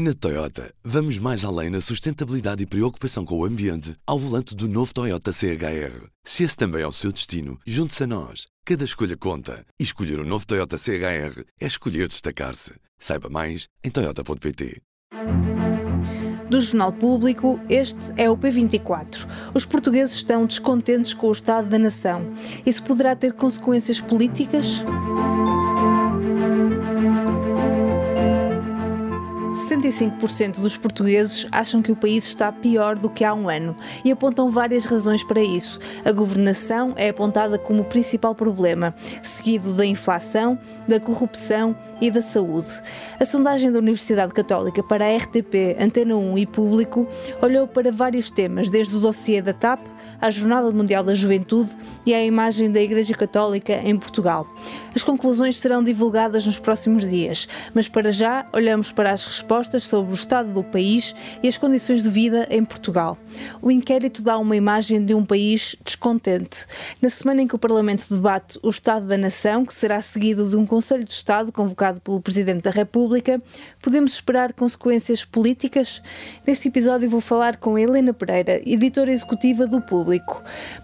Na Toyota, vamos mais além na sustentabilidade e preocupação com o ambiente ao volante do novo Toyota CHR. Se esse também é o seu destino, junte-se a nós. Cada escolha conta. E escolher o um novo Toyota CHR é escolher destacar-se. Saiba mais em Toyota.pt. Do Jornal Público, este é o P24. Os portugueses estão descontentes com o estado da nação. Isso poderá ter consequências políticas? 65% dos portugueses acham que o país está pior do que há um ano e apontam várias razões para isso. A governação é apontada como o principal problema, seguido da inflação, da corrupção e da saúde. A sondagem da Universidade Católica para a RTP, Antena 1 e Público olhou para vários temas, desde o dossiê da TAP à Jornada Mundial da Juventude e à imagem da Igreja Católica em Portugal. As conclusões serão divulgadas nos próximos dias, mas para já olhamos para as respostas sobre o estado do país e as condições de vida em Portugal. O inquérito dá uma imagem de um país descontente. Na semana em que o Parlamento debate o Estado da Nação, que será seguido de um Conselho de Estado convocado pelo Presidente da República, podemos esperar consequências políticas? Neste episódio vou falar com Helena Pereira, editora executiva do Público.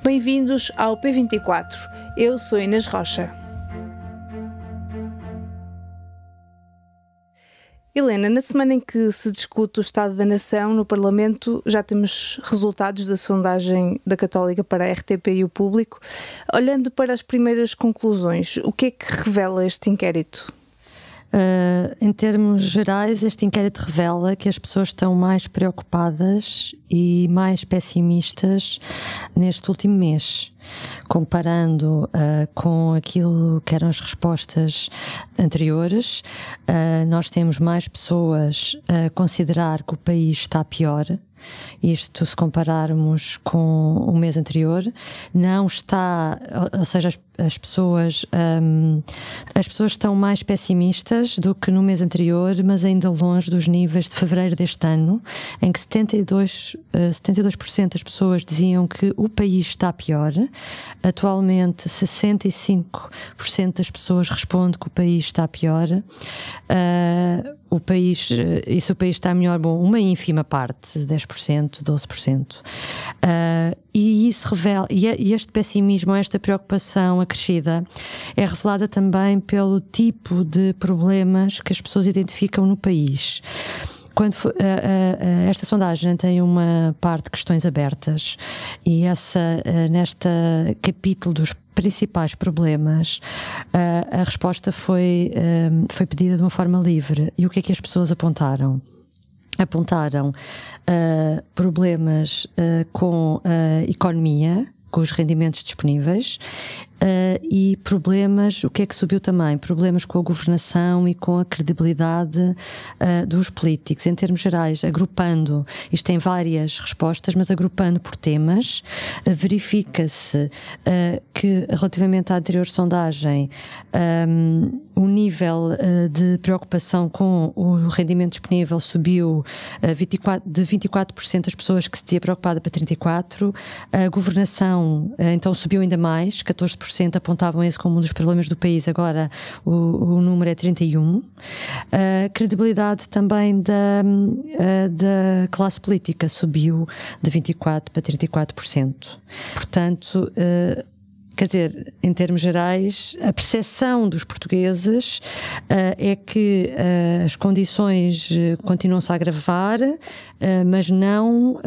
Bem-vindos ao P24. Eu sou Inês Rocha. Helena, na semana em que se discute o Estado da Nação no Parlamento, já temos resultados da sondagem da Católica para a RTP e o público. Olhando para as primeiras conclusões, o que é que revela este inquérito? Uh, em termos gerais, este inquérito revela que as pessoas estão mais preocupadas e mais pessimistas neste último mês, comparando uh, com aquilo que eram as respostas anteriores. Uh, nós temos mais pessoas a considerar que o país está pior isto, se compararmos com o mês anterior, não está, ou seja, as, as pessoas, um, as pessoas estão mais pessimistas do que no mês anterior, mas ainda longe dos níveis de fevereiro deste ano, em que 72, uh, 72% das pessoas diziam que o país está pior. Atualmente, 65% das pessoas respondem que o país está pior. Uh, o país, e se o país está melhor, bom, uma ínfima parte, 10%, 12%. Uh, e isso revela, e este pessimismo, esta preocupação acrescida, é revelada também pelo tipo de problemas que as pessoas identificam no país. Quando uh, uh, esta sondagem tem uma parte de questões abertas e essa nesta capítulo dos principais problemas, a resposta foi, foi pedida de uma forma livre. E o que é que as pessoas apontaram? Apontaram problemas com a economia, com os rendimentos disponíveis Uh, e problemas, o que é que subiu também? Problemas com a governação e com a credibilidade uh, dos políticos. Em termos gerais, agrupando, isto tem várias respostas, mas agrupando por temas, uh, verifica-se que, relativamente à anterior sondagem, um, o nível de preocupação com o rendimento disponível subiu 24, de 24% das pessoas que se tinha preocupada para 34%, a governação então subiu ainda mais, 14% 40% apontavam esse como um dos problemas do país, agora o, o número é 31%. A credibilidade também da, da classe política subiu de 24% para 34%. Portanto, Quer dizer, em termos gerais, a percepção dos portugueses uh, é que uh, as condições continuam-se a agravar, uh, mas não,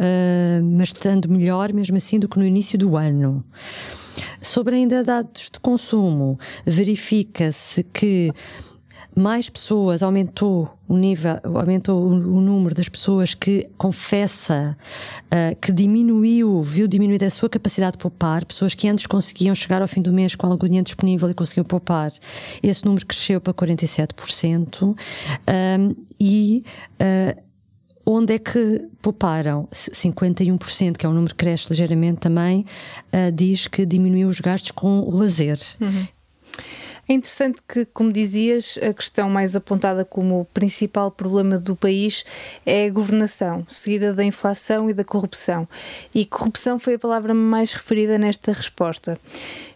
mas estando melhor mesmo assim do que no início do ano. Sobre ainda dados de consumo, verifica-se que mais pessoas aumentou o nível, aumentou o, número das pessoas que confessa uh, que diminuiu, viu diminuir a sua capacidade de poupar, pessoas que antes conseguiam chegar ao fim do mês com algum dinheiro disponível e conseguiam poupar, esse número cresceu para 47%, um, e uh, Onde é que pouparam? 51%, que é um número que cresce ligeiramente também, uh, diz que diminuiu os gastos com o lazer. Uhum. É interessante que, como dizias, a questão mais apontada como o principal problema do país é a governação, seguida da inflação e da corrupção. E corrupção foi a palavra mais referida nesta resposta.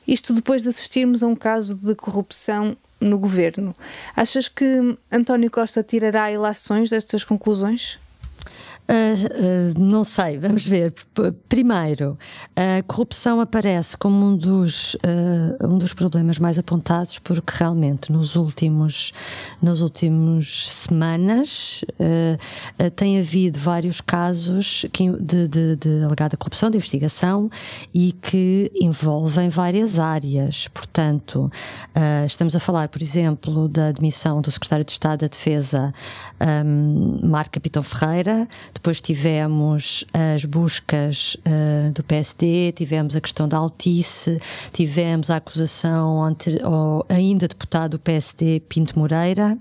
Isto depois de assistirmos a um caso de corrupção no governo. Achas que António Costa tirará ilações destas conclusões? Uh, uh, não sei, vamos ver. Primeiro, a corrupção aparece como um dos, uh, um dos problemas mais apontados, porque realmente nos últimos, nas últimas semanas tem havido vários casos de, de, de alegada corrupção, de investigação e que envolvem várias áreas. Portanto, estamos a falar, por exemplo, da admissão do secretário de Estado da Defesa, um, Marco Capitão Ferreira depois tivemos as buscas uh, do PSD, tivemos a questão da Altice, tivemos a acusação ante, ao ainda deputado do PSD, Pinto Moreira.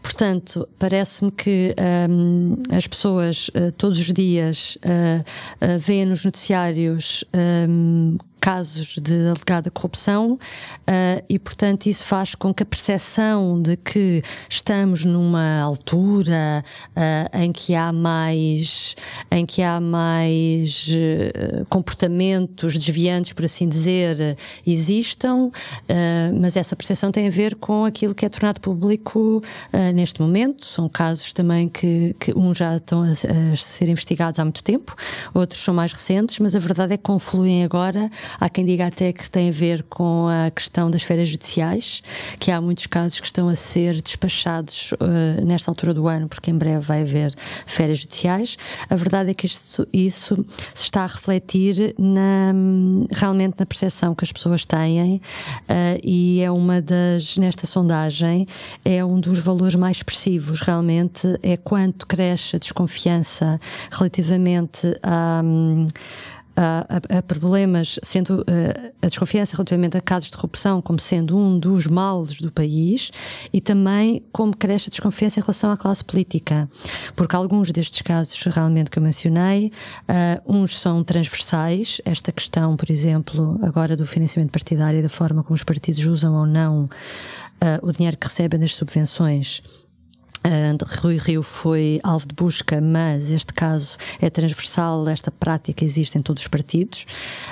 Portanto, parece-me que um, as pessoas uh, todos os dias uh, veem nos noticiários um, casos de alegada corrupção uh, e, portanto, isso faz com que a percepção de que estamos numa altura uh, em que há mais, em que há mais uh, comportamentos desviantes, por assim dizer, existam, mas essa percepção tem a ver com aquilo que é tornado público neste momento. São casos também que, que uns já estão a, a ser investigados há muito tempo, outros são mais recentes, mas a verdade é que confluem agora Há quem diga até que tem a ver com a questão das férias judiciais, que há muitos casos que estão a ser despachados uh, nesta altura do ano, porque em breve vai haver férias judiciais. A verdade é que isto, isso se está a refletir na, realmente na percepção que as pessoas têm uh, e é uma das, nesta sondagem, é um dos valores mais expressivos realmente, é quanto cresce a desconfiança relativamente a. Um, a, a, a problemas, sendo a, a desconfiança relativamente a casos de corrupção como sendo um dos males do país e também como cresce a desconfiança em relação à classe política. Porque alguns destes casos realmente que eu mencionei, uh, uns são transversais, esta questão, por exemplo, agora do financiamento partidário e da forma como os partidos usam ou não uh, o dinheiro que recebem das subvenções Rui Rio foi alvo de busca, mas este caso é transversal, esta prática existe em todos os partidos.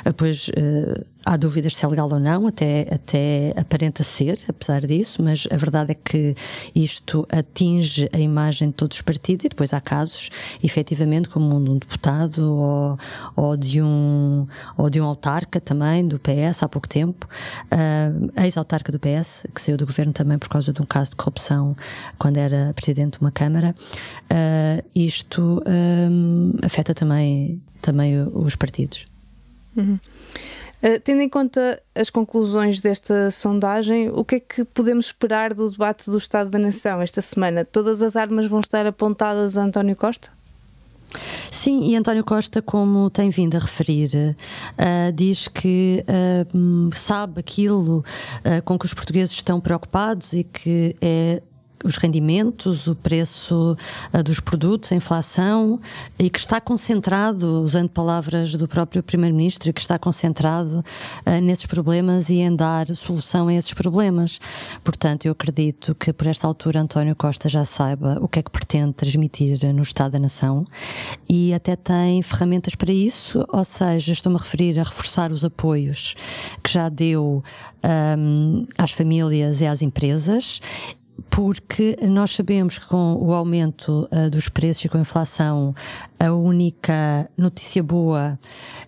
Uh, pois uh, Há dúvidas se é legal ou não, até, até aparenta ser, apesar disso, mas a verdade é que isto atinge a imagem de todos os partidos e depois há casos, efetivamente, como um de um deputado ou, ou, de, um, ou de um autarca também, do PS, há pouco tempo, uh, ex-autarca do PS, que saiu do governo também por causa de um caso de corrupção quando era presidente de uma Câmara. Uh, isto um, afeta também, também os partidos. Uhum. Uh, tendo em conta as conclusões desta sondagem, o que é que podemos esperar do debate do Estado da Nação esta semana? Todas as armas vão estar apontadas a António Costa? Sim, e António Costa, como tem vindo a referir, uh, diz que uh, sabe aquilo uh, com que os portugueses estão preocupados e que é os rendimentos, o preço uh, dos produtos, a inflação, e que está concentrado, usando palavras do próprio Primeiro-Ministro, que está concentrado uh, nesses problemas e em dar solução a esses problemas. Portanto, eu acredito que por esta altura António Costa já saiba o que é que pretende transmitir no Estado da Nação e até tem ferramentas para isso, ou seja, estou-me a referir a reforçar os apoios que já deu um, às famílias e às empresas porque nós sabemos que com o aumento uh, dos preços e com a inflação, a única notícia boa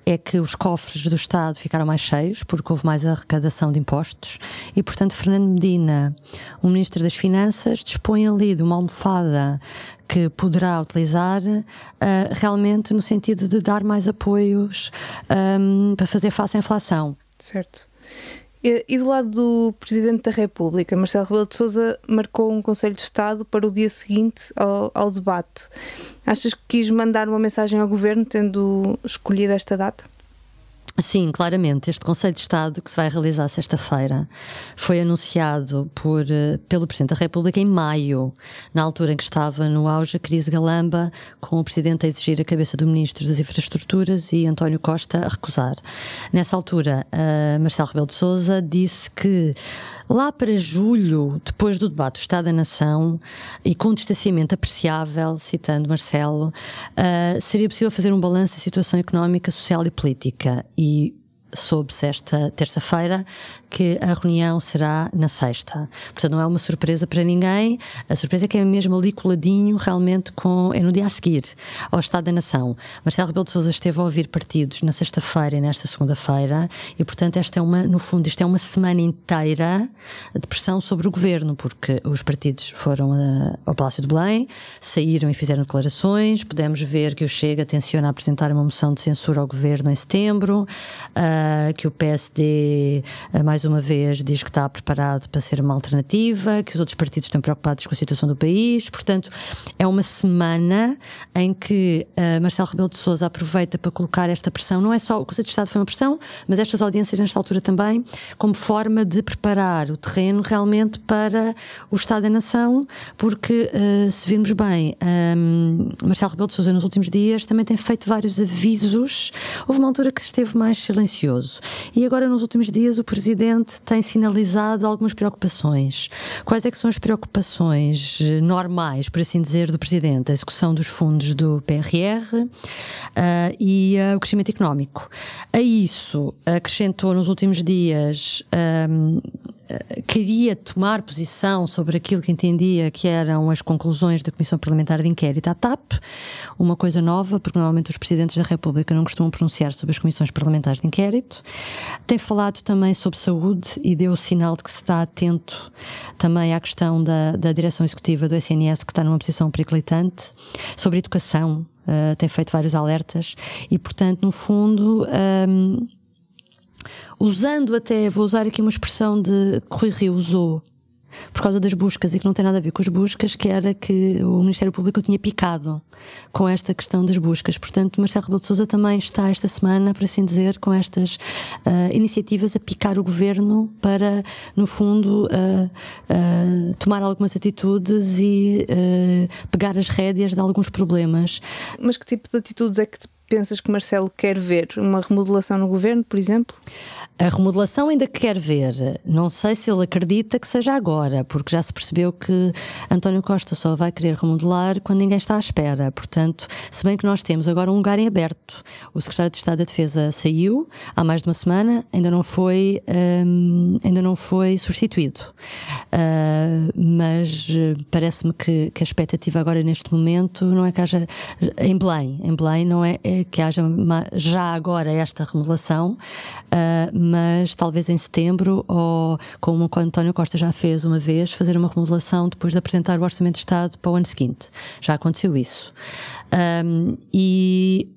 é que os cofres do Estado ficaram mais cheios, porque houve mais arrecadação de impostos, e portanto Fernando Medina, o Ministro das Finanças, dispõe ali de uma almofada que poderá utilizar uh, realmente no sentido de dar mais apoios um, ehm, para fazer face à inflação. Certo. E do lado do Presidente da República, Marcelo Rebelo de Sousa marcou um Conselho de Estado para o dia seguinte ao, ao debate. Achas que quis mandar uma mensagem ao Governo tendo escolhido esta data? Sim, claramente. Este Conselho de Estado, que se vai realizar sexta-feira, foi anunciado por, eh, pelo Presidente da República em maio, na altura em que estava no auge a crise galamba, com o Presidente a exigir a cabeça do Ministro das Infraestruturas e António Costa a recusar. Nessa altura, uh, Marcelo Rebelo de Sousa disse que Lá para julho, depois do debate do Estado da Nação, e com um distanciamento apreciável, citando Marcelo, uh, seria possível fazer um balanço da situação económica, social e política. E soube-se esta terça-feira que a reunião será na sexta. Portanto, não é uma surpresa para ninguém. A surpresa é que é mesmo ali coladinho, realmente, com, é no dia a seguir, ao Estado da Nação. Marcelo Rebelo de Sousa esteve a ouvir partidos na sexta-feira e nesta segunda-feira, e, portanto, esta é uma, no fundo, isto é uma semana inteira de pressão sobre o governo, porque os partidos foram a, ao Palácio de Belém, saíram e fizeram declarações. Pudemos ver que o Chega tenciona apresentar uma moção de censura ao governo em setembro, uh, que o PSD, uh, mais uma vez, diz que está preparado para ser uma alternativa, que os outros partidos estão preocupados com a situação do país. Portanto, é uma semana em que uh, Marcelo Rebelo de Sousa aproveita para colocar esta pressão. Não é só o Conselho de Estado foi uma pressão, mas estas audiências, nesta altura também, como forma de preparar o terreno realmente para o Estado da Nação, porque se virmos bem, um, Marcelo Rebelo de Sousa nos últimos dias também tem feito vários avisos. Houve uma altura que esteve mais silencioso e agora nos últimos dias o Presidente tem sinalizado algumas preocupações. Quais é que são as preocupações eh, normais, por assim dizer, do Presidente? A execução dos fundos do PRR uh, e uh, o crescimento económico. A isso acrescentou nos últimos dias um, queria tomar posição sobre aquilo que entendia que eram as conclusões da Comissão Parlamentar de Inquérito à TAP, uma coisa nova, porque normalmente os Presidentes da República não costumam pronunciar sobre as Comissões Parlamentares de Inquérito. Tem falado também sobre saúde e deu o sinal de que se está atento também à questão da, da direção executiva do SNS, que está numa posição periclitante, sobre educação, uh, tem feito vários alertas e, portanto, no fundo. Um, usando até, vou usar aqui uma expressão de que Rui Rio usou por causa das buscas e que não tem nada a ver com as buscas, que era que o Ministério Público tinha picado com esta questão das buscas. Portanto, Marcelo Rebelo de Sousa também está esta semana, por assim dizer, com estas uh, iniciativas a picar o governo para, no fundo, uh, uh, tomar algumas atitudes e pegar as rédeas de alguns problemas. Mas que tipo de atitudes é que pensas que Marcelo quer ver? Uma remodelação no governo, por exemplo? A remodelação ainda quer ver. Não sei se ele acredita que seja agora, porque já se percebeu que António Costa só vai querer remodelar quando ninguém está à espera. Portanto, se bem que nós temos agora um lugar em aberto. O secretário de Estado da Defesa saiu há mais de uma semana, ainda não foi, hum, ainda não foi substituído. Uh, mas eh, parece-me que, que, a expectativa agora neste momento não é que haja em Belém. Em Belém não é, é que haja uma, já agora esta remodelação, uh, mas talvez em setembro, ou como o António Costa já fez uma vez, fazer uma remodelação depois de apresentar o Orçamento de Estado para o ano seguinte. Já aconteceu isso. Um, e.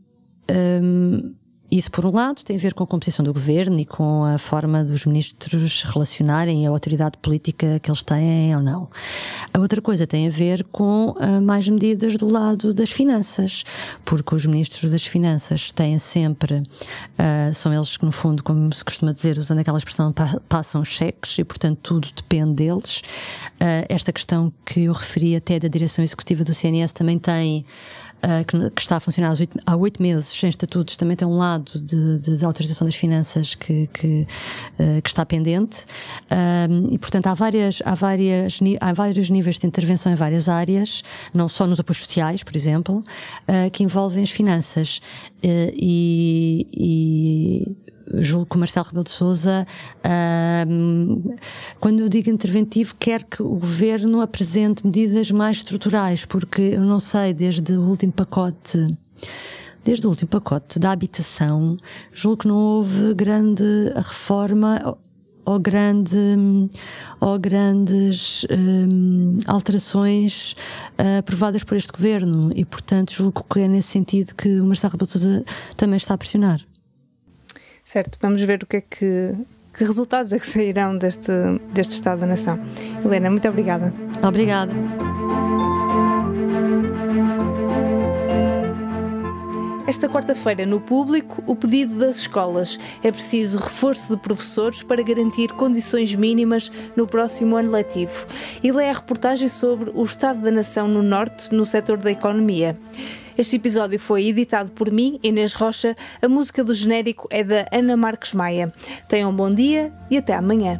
Um, isso, por um lado, tem a ver com a composição do governo e com a forma dos ministros relacionarem a autoridade política que eles têm ou não. A outra coisa tem a ver com uh, mais medidas do lado das finanças, porque os ministros das finanças têm sempre, uh, são eles que, no fundo, como se costuma dizer, usando aquela expressão, pa passam cheques e, portanto, tudo depende deles. Uh, esta questão que eu referi até da direção executiva do CNS também tem que, que, está a funcionar há oito meses sem estatutos, também tem um lado de, de, de autorização das finanças que, que, uh, que está pendente. Um, e, portanto, há, várias, há, várias, há vários níveis de intervenção em várias áreas, não só nos apoios sociais, por exemplo, uh, que envolvem as finanças. e, e julgo que o Marcelo Rebelo de Sousa, uh, quando eu digo interventivo, quer que o governo apresente medidas mais estruturais, porque eu não sei, desde o último pacote desde o último pacote da habitação, julgo que não houve grande reforma ou, grande, ou grandes um, alterações uh, aprovadas por este governo e, portanto, julgo que é nesse sentido que o Marcelo Rebelo Sousa também está a pressionar. Certo, vamos ver o que é que, que resultados é que sairão deste, deste Estado da Nação. Helena, muito obrigada. Obrigada. Esta quarta-feira, no público, o pedido das escolas. É preciso reforço de professores para garantir condições mínimas no próximo ano letivo. E lê a reportagem sobre o Estado da Nação no Norte, no setor da economia. Este episódio foi editado por mim, Inês Rocha. A música do genérico é da Ana Marques Maia. Tenham um bom dia e até amanhã.